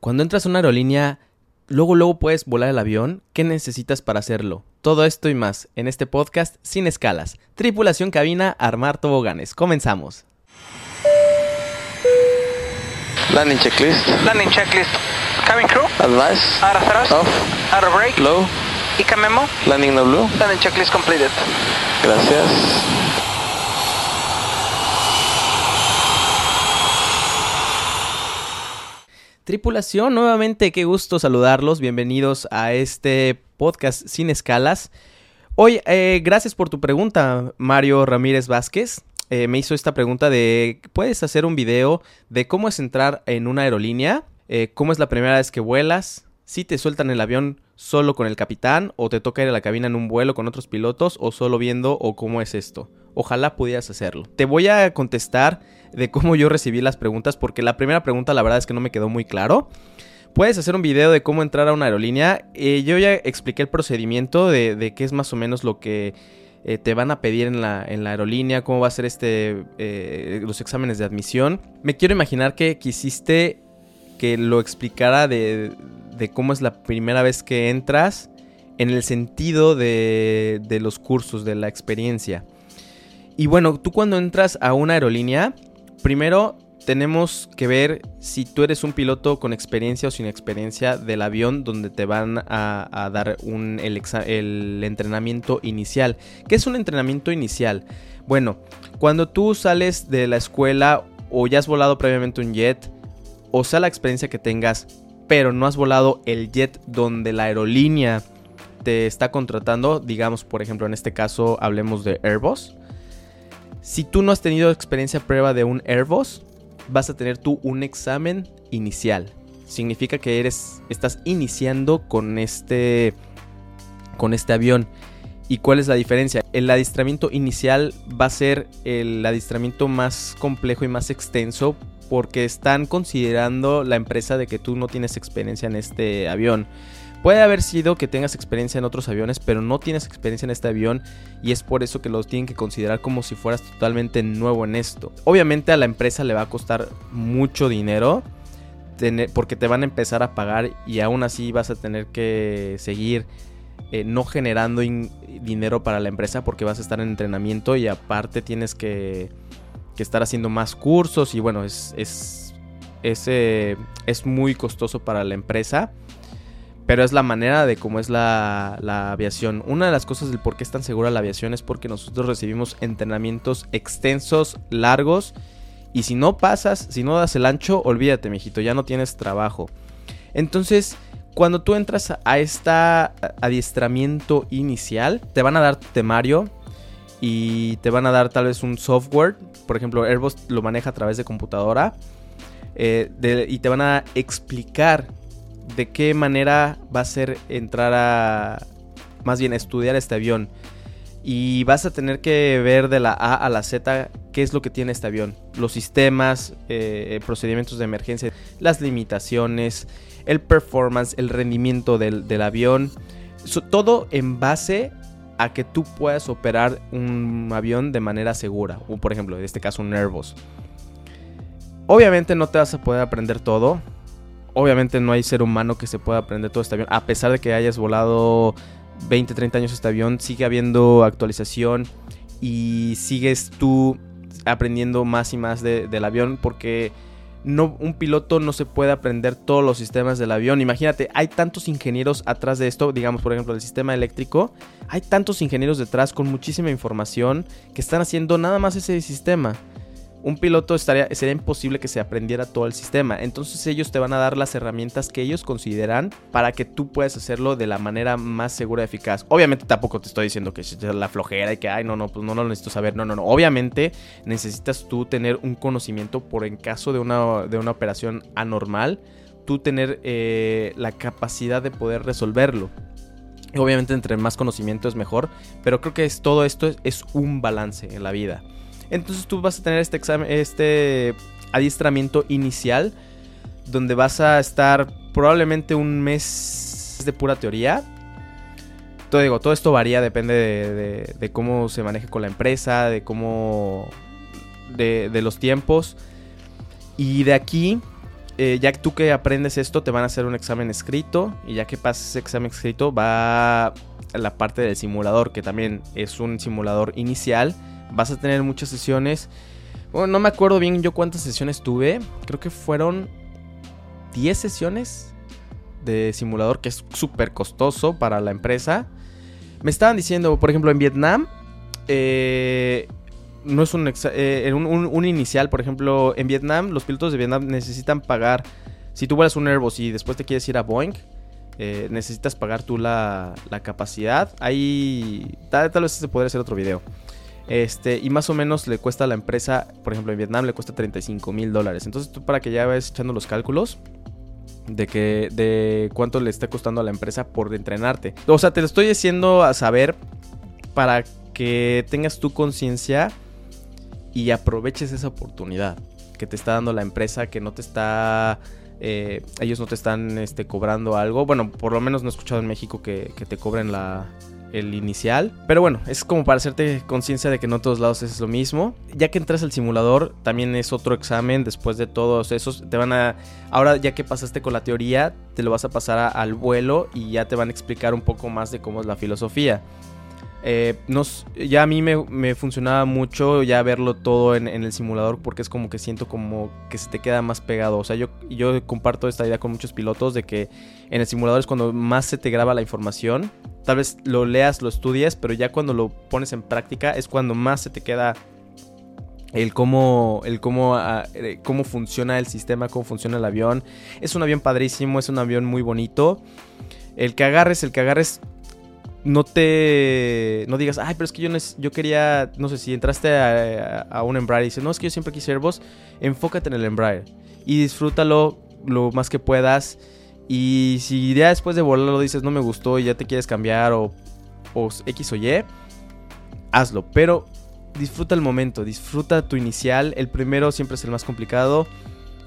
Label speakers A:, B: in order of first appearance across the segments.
A: Cuando entras a una aerolínea, luego luego puedes volar el avión. ¿Qué necesitas para hacerlo? Todo esto y más en este podcast sin escalas. Tripulación cabina, armar toboganes. Comenzamos.
B: Landing checklist.
C: Landing checklist. Cabin crew.
B: Advice.
C: Out of thrust.
B: Off.
C: Out of brake.
B: Low.
C: ICA memo.
B: Landing no blue.
C: Landing checklist completed.
B: Gracias.
A: Tripulación, nuevamente qué gusto saludarlos. Bienvenidos a este podcast sin escalas. Hoy, eh, gracias por tu pregunta, Mario Ramírez Vázquez. Eh, me hizo esta pregunta de, ¿puedes hacer un video de cómo es entrar en una aerolínea? Eh, ¿Cómo es la primera vez que vuelas? Si te sueltan el avión solo con el capitán o te toca ir a la cabina en un vuelo con otros pilotos o solo viendo o cómo es esto. Ojalá pudieras hacerlo. Te voy a contestar de cómo yo recibí las preguntas porque la primera pregunta la verdad es que no me quedó muy claro. Puedes hacer un video de cómo entrar a una aerolínea. Eh, yo ya expliqué el procedimiento de, de qué es más o menos lo que eh, te van a pedir en la, en la, aerolínea, cómo va a ser este, eh, los exámenes de admisión. Me quiero imaginar que quisiste que lo explicara de, de cómo es la primera vez que entras en el sentido de, de los cursos, de la experiencia. Y bueno, tú cuando entras a una aerolínea, primero tenemos que ver si tú eres un piloto con experiencia o sin experiencia del avión donde te van a, a dar un, el, el, entrenamiento inicial. ¿Qué es un entrenamiento inicial? Bueno, cuando tú sales de la escuela o ya has volado previamente un jet, o sea la experiencia que tengas, pero no has volado el jet donde la aerolínea te está contratando, digamos por ejemplo en este caso hablemos de Airbus. Si tú no has tenido experiencia prueba de un Airbus, vas a tener tú un examen inicial. Significa que eres estás iniciando con este con este avión. ¿Y cuál es la diferencia? El adiestramiento inicial va a ser el adiestramiento más complejo y más extenso porque están considerando la empresa de que tú no tienes experiencia en este avión. Puede haber sido que tengas experiencia en otros aviones, pero no tienes experiencia en este avión y es por eso que lo tienen que considerar como si fueras totalmente nuevo en esto. Obviamente a la empresa le va a costar mucho dinero porque te van a empezar a pagar y aún así vas a tener que seguir eh, no generando dinero para la empresa porque vas a estar en entrenamiento y aparte tienes que, que estar haciendo más cursos y bueno, es, es, es, eh, es muy costoso para la empresa pero es la manera de cómo es la, la, aviación. Una de las cosas del por qué es tan segura la aviación es porque nosotros recibimos entrenamientos extensos, largos, y si no pasas, si no das el ancho, olvídate, mijito, ya no tienes trabajo. Entonces, cuando tú entras a este adiestramiento inicial, te van a dar temario y te van a dar tal vez un software. Por ejemplo, Airbus lo maneja a través de computadora. Eh, y te van a explicar de qué manera va a ser entrar a, más bien estudiar este avión. Y vas a tener que ver de la A a la Z qué es lo que tiene este avión. Los sistemas, eh, procedimientos de emergencia, las limitaciones, el performance, el rendimiento del, avión. Todo en base a que tú puedas operar un avión de manera segura. O por ejemplo, en este caso un Airbus. Obviamente no te vas a poder aprender todo obviamente no hay ser humano que se pueda aprender todo este avión. A pesar de que hayas volado 20, 30 años este avión, sigue habiendo actualización y sigues tú aprendiendo más y más de, del avión porque no, un piloto no se puede aprender todos los sistemas del avión. Imagínate, hay tantos ingenieros atrás de esto, digamos por ejemplo el sistema eléctrico, hay tantos ingenieros detrás con muchísima información que están haciendo nada más ese sistema un piloto estaría, sería imposible que se aprendiera todo el sistema. Entonces ellos te van a dar las herramientas que ellos consideran para que tú puedas hacerlo de la manera más segura y eficaz. Obviamente tampoco te estoy diciendo que es la flojera y que, ay, no, no, pues no lo necesito saber. No, no, no. Obviamente necesitas tú tener un conocimiento por en caso de una, de una operación anormal, tú tener eh, la capacidad de poder resolverlo. Obviamente entre más conocimiento es mejor, pero creo que es, todo esto es, es un balance en la vida. Entonces tú vas a tener este examen, este adiestramiento inicial, donde vas a estar probablemente un mes de pura teoría. Todo, digo, todo esto varía, depende de, cómo se maneje con la empresa, de cómo. de, los tiempos. Y de aquí eh, ya que tú que aprendes esto, te van a hacer un examen escrito. Y ya que pases ese examen escrito, va la parte del simulador, que también es un simulador inicial. Vas a tener muchas sesiones. Bueno, no me acuerdo bien yo cuántas sesiones tuve. Creo que fueron 10 sesiones de simulador, que es súper costoso para la empresa. Me estaban diciendo, por ejemplo, en Vietnam, eh, no es un, eh, un, inicial, por ejemplo, en Vietnam, los pilotos de Vietnam necesitan pagar, si tú vuelas un Airbus y después te quieres ir a Boeing, eh, necesitas pagar tú la, la capacidad. Ahí, tal, tal, vez se podría hacer otro video. Este, y más o menos le cuesta a la empresa, por ejemplo en Vietnam le cuesta 35 mil dólares. Entonces tú para que ya vayas echando los cálculos, de que de cuánto le está costando a la empresa por entrenarte. O sea, te lo estoy diciendo a saber para que tengas tu conciencia y aproveches esa oportunidad que te está dando la empresa, que no te está... Eh, ellos no te están este, cobrando algo. Bueno, por lo menos no he escuchado en México que, te cobren la, el inicial. Pero bueno, es como para hacerte conciencia de que no en todos lados es lo mismo. Ya que entras al simulador, también es otro examen. Después de todos esos, te van a. Ahora, ya que pasaste con la teoría, te lo vas a pasar al vuelo y ya te van a explicar un poco más de cómo es la filosofía. Eh, nos, ya a mí me, funcionaba mucho ya verlo todo en, el simulador porque es como que siento como que se te queda más pegado. O sea, yo, yo comparto esta idea con muchos pilotos de que en el simulador es cuando más se te graba la información. Tal vez lo leas, lo estudies, pero ya cuando lo pones en práctica es cuando más se te queda el cómo, el cómo, ah, eh, cómo funciona el sistema, cómo funciona el avión. Es un avión padrísimo, es un avión muy bonito. El que agarres, el que agarres no te. No digas, ay, pero es que yo, yo quería. No sé, si entraste a, un Embraer y dices, no, es que yo siempre quise Airbus, enfócate en el Embraer y disfrútalo lo más que puedas. Y si ya después de volarlo dices, no me gustó y ya te quieres cambiar o, o X o Y, hazlo. Pero disfruta el momento, disfruta tu inicial. El primero siempre es el más complicado.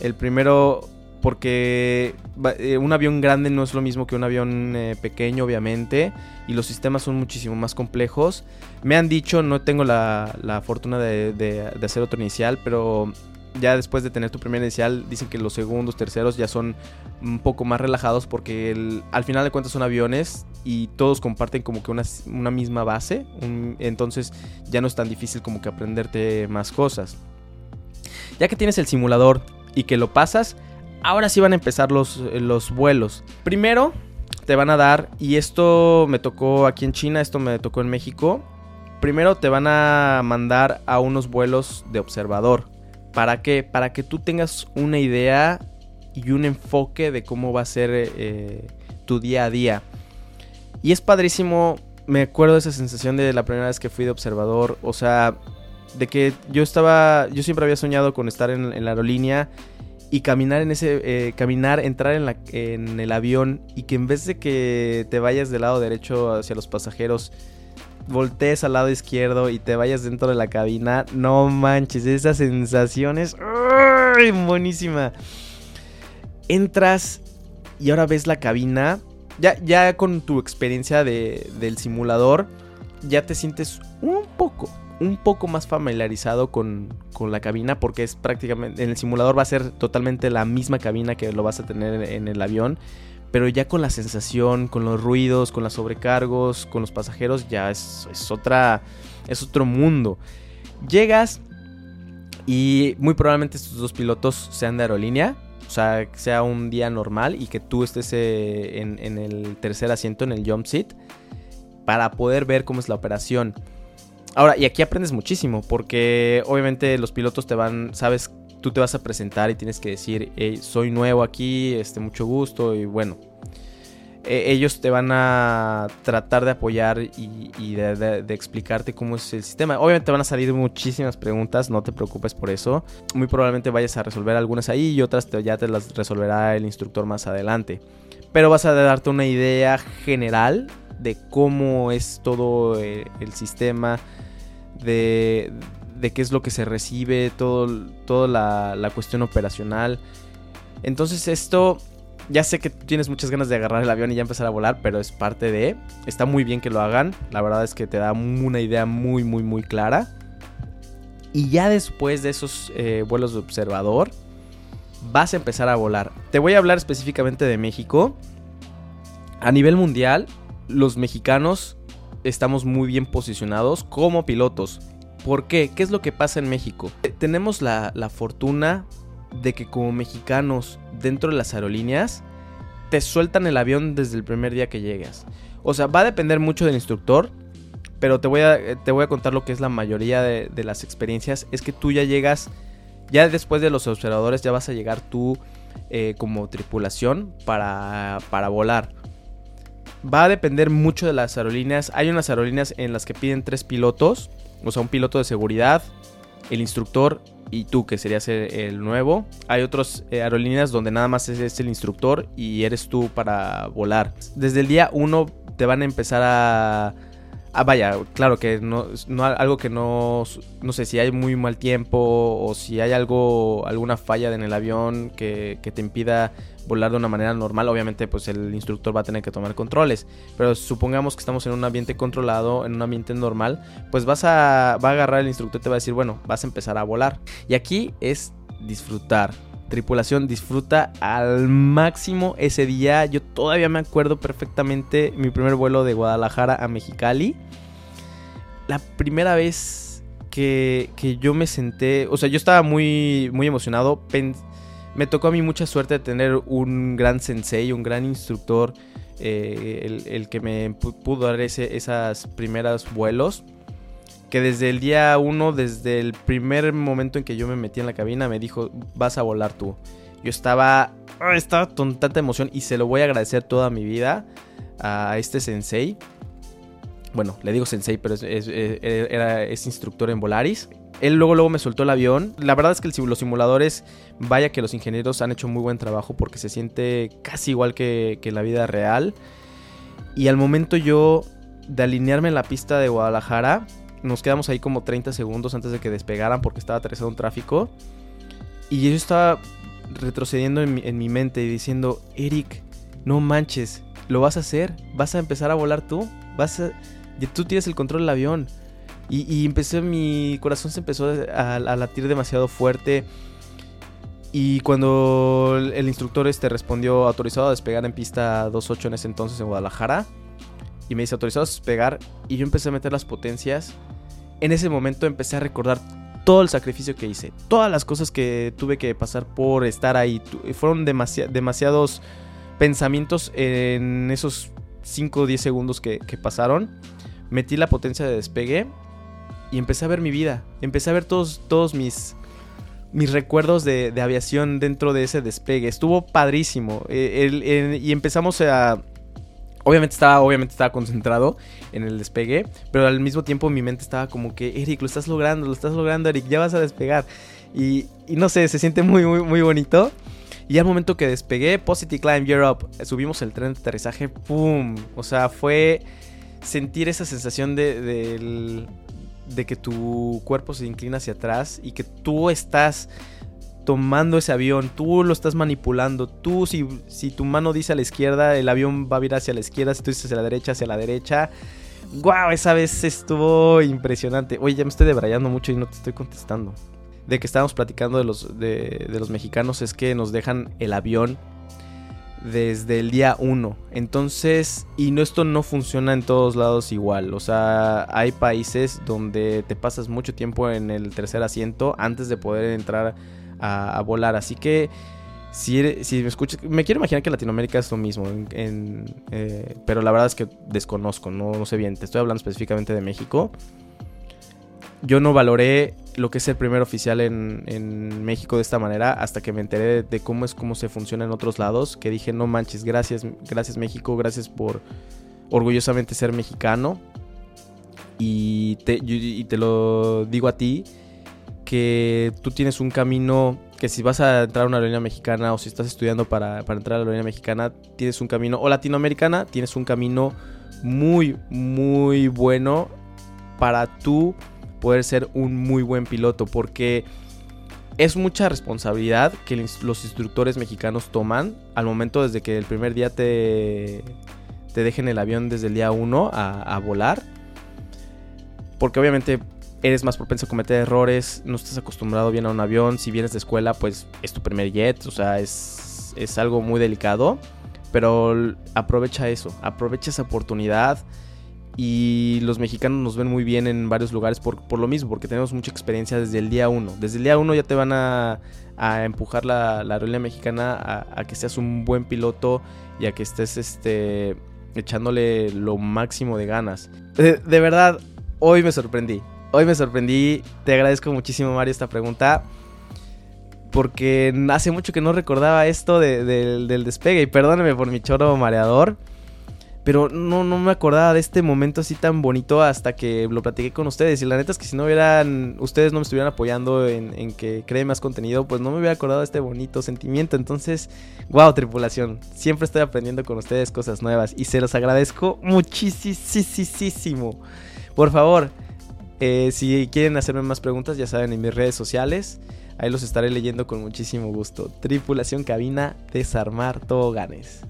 A: El primero porque eh, un avión grande no es lo mismo que un avión eh, pequeño, obviamente, y los sistemas son muchísimo más complejos. Me han dicho, no tengo la, fortuna de, hacer otro inicial, pero ya después de tener tu primer inicial, dicen que los segundos, terceros ya son un poco más relajados porque al final de cuentas son aviones y todos comparten como que una, misma base, entonces ya no es tan difícil como que aprenderte más cosas. Ya que tienes el simulador y que lo pasas, ahora sí van a empezar los, los vuelos. Primero te van a dar, y esto me tocó aquí en China, esto me tocó en México. Primero te van a mandar a unos vuelos de observador. ¿Para qué? Para que tú tengas una idea y un enfoque de cómo va a ser eh, tu día a día. Y es padrísimo, me acuerdo de esa sensación de la primera vez que fui de observador. O sea, de que yo estaba, yo siempre había soñado con estar en la aerolínea y caminar en ese, eh, caminar, entrar en, la, en el avión y que en vez de que te vayas del lado derecho hacia los pasajeros, voltees al lado izquierdo y te vayas dentro de la cabina, no manches, esa sensación es buenísima. Entras y ahora ves la cabina, ya, ya con tu experiencia de, del simulador, ya te sientes un poco, un poco más familiarizado con, la cabina porque es prácticamente en el simulador va a ser totalmente la misma cabina que lo vas a tener en, el avión pero ya con la sensación, con los ruidos, con los sobrecargos, con los pasajeros, ya es, otra, es otro mundo. Llegas y muy probablemente estos dos pilotos sean de aerolínea, o sea, que sea un día normal y que tú estés eh, en, en el tercer asiento, en el jump seat, para poder ver cómo es la operación. Ahora, y aquí aprendes muchísimo, porque obviamente los pilotos te van, sabes, tú te vas a presentar y tienes que decir, soy nuevo aquí, este, mucho gusto, y bueno. E, ellos te van a tratar de apoyar y, de, explicarte cómo es el sistema. Obviamente van a salir muchísimas preguntas, no te preocupes por eso. Muy probablemente vayas a resolver algunas ahí y otras ya te las resolverá el instructor más adelante. Pero vas a darte una idea general de cómo es todo eh, el sistema, de, qué es lo que se recibe, todo, toda la, cuestión operacional. Entonces esto, ya sé que tienes muchas ganas de agarrar el avión y ya empezar a volar, pero es parte de... Está muy bien que lo hagan, la verdad es que te da una idea muy, muy, muy clara. Y ya después de esos eh, vuelos de observador, vas a empezar a volar. Te voy a hablar específicamente de México. A nivel mundial, los mexicanos estamos muy bien posicionados como pilotos. ¿Por qué? ¿Qué es lo que pasa en México? Tenemos la, la fortuna de que como mexicanos dentro de las aerolíneas te sueltan el avión desde el primer día que llegas. O sea, va a depender mucho del instructor, pero te voy a, te voy a contar lo que es la mayoría de, de las experiencias. Es que tú ya llegas, ya después de los observadores, ya vas a llegar tú eh, como tripulación para, para volar. Va a depender mucho de las aerolíneas. Hay unas aerolíneas en las que piden tres pilotos, o sea, un piloto de seguridad, el instructor y tú, que serías el, nuevo. Hay otras eh, aerolíneas donde nada más es, es, el instructor y eres tú para volar. Desde el día uno te van a empezar a... Ah, vaya, claro que no, no, algo que no, no sé si hay muy mal tiempo o si hay algo, alguna falla en el avión que, que, te impida volar de una manera normal, obviamente pues el instructor va a tener que tomar controles, pero supongamos que estamos en un ambiente controlado, en un ambiente normal, pues vas a, va a agarrar el instructor y te va a decir, bueno, vas a empezar a volar. Y aquí es disfrutar, tripulación disfruta al máximo ese día. Yo todavía me acuerdo perfectamente mi primer vuelo de Guadalajara a Mexicali. La primera vez que, que yo me senté, o sea, yo estaba muy, muy emocionado. me tocó a mí mucha suerte de tener un gran sensei, un gran instructor, eh, el, el, que me pudo dar ese, esas primeras vuelos que desde el día uno, desde el primer momento en que yo me metí en la cabina, me dijo, vas a volar tú. Yo estaba, estaba con tanta emoción y se lo voy a agradecer toda mi vida a este sensei. Bueno, le digo sensei, pero es, era, es instructor en Volaris. Él luego, luego me soltó el avión. La verdad es que los simuladores, vaya que los ingenieros han hecho muy buen trabajo porque se siente casi igual que, que la vida real. Y al momento yo de alinearme en la pista de Guadalajara, nos quedamos ahí como 30 segundos antes de que despegaran porque estaba atrasado un tráfico. Y yo estaba retrocediendo en mi, en mi, mente y diciendo, Eric, no manches, ¿lo vas a hacer? ¿Vas a empezar a volar tú? ¿Vas a... Tú tienes el control del avión. Y, y empecé, mi corazón se empezó a, a, latir demasiado fuerte. Y cuando el instructor este respondió autorizado a despegar en pista 28 en ese entonces en Guadalajara, y me dice autorizado a despegar y yo empecé a meter las potencias. En ese momento empecé a recordar todo el sacrificio que hice, todas las cosas que tuve que pasar por estar ahí. Fueron demasi demasiados pensamientos en esos 5 o 10 segundos que, pasaron. Metí la potencia de despegue y empecé a ver mi vida. Empecé a ver todos, mis, mis recuerdos de, aviación dentro de ese despegue. Estuvo padrísimo. Eh, y empezamos a Obviamente estaba, obviamente estaba concentrado en el despegue, pero al mismo tiempo mi mente estaba como que, Eric, lo estás logrando, lo estás logrando, Eric, ya vas a despegar. Y, no sé, se siente muy, muy, muy bonito. Y al momento que despegué, Positive Climb Europe, subimos el tren de aterrizaje, ¡pum! O sea, fue sentir esa sensación de, de que tu cuerpo se inclina hacia atrás y que tú estás tomando ese avión, tú lo estás manipulando, tú si, si tu mano dice a la izquierda, el avión va a vir hacia la izquierda, si tú dices hacia la derecha, hacia la derecha. ¡Wow! Esa vez estuvo impresionante. Oye, ya me estoy debrayando mucho y no te estoy contestando. De que estábamos platicando de los, de, de los mexicanos es que nos dejan el avión desde el día 1. Entonces, y no, esto no funciona en todos lados igual. O sea, hay países donde te pasas mucho tiempo en el tercer asiento antes de poder entrar a, volar. Así que si, si me escuchas, me quiero imaginar que Latinoamérica es lo mismo, eh, pero la verdad es que desconozco, no, sé bien, te estoy hablando específicamente de México. Yo no valoré lo que es el primer oficial en, México de esta manera hasta que me enteré de, cómo es cómo se funciona en otros lados. Que dije, no manches, gracias, gracias México, gracias por orgullosamente ser mexicano. Y te lo digo a ti, que tú tienes un camino que si vas a entrar a una aerolínea mexicana o si estás estudiando para, para, entrar a la aerolínea mexicana, tienes un camino, o latinoamericana, tienes un camino muy, muy bueno para tú poder ser un muy buen piloto, porque es mucha responsabilidad que los instructores mexicanos toman al momento desde que el primer día te, te dejen el avión desde el día 1 a, a volar, porque obviamente eres más propenso a cometer errores, no estás acostumbrado bien a un avión, si vienes de escuela, pues es tu primer jet, o sea, es, es algo muy delicado, pero aprovecha eso, aprovecha esa oportunidad y los mexicanos nos ven muy bien en varios lugares por, por lo mismo, porque tenemos mucha experiencia desde el día uno. Desde el día uno ya te van a, a empujar la, la aerolínea mexicana a, a que seas un buen piloto y a que estés este, echándole lo máximo de ganas. De, de verdad, hoy me sorprendí. Hoy me sorprendí. Te agradezco muchísimo, Mario, esta pregunta. Porque hace mucho que no recordaba esto de- del- despegue. Y perdóneme por mi choro mareador. Pero no, no me acordaba de este momento así tan bonito hasta que lo platiqué con ustedes. Y la neta es que si no hubieran, ustedes no me estuvieran apoyando en, en que cree más contenido, pues no me hubiera acordado de este bonito sentimiento. Entonces, wow, tripulación. Siempre estoy aprendiendo con ustedes cosas nuevas. Y se los agradezco muchísimo. Por favor, eh, si quieren hacerme más preguntas, ya saben, en mis redes sociales. Ahí los estaré leyendo con muchísimo gusto. Tripulación cabina, desarmar toboganes.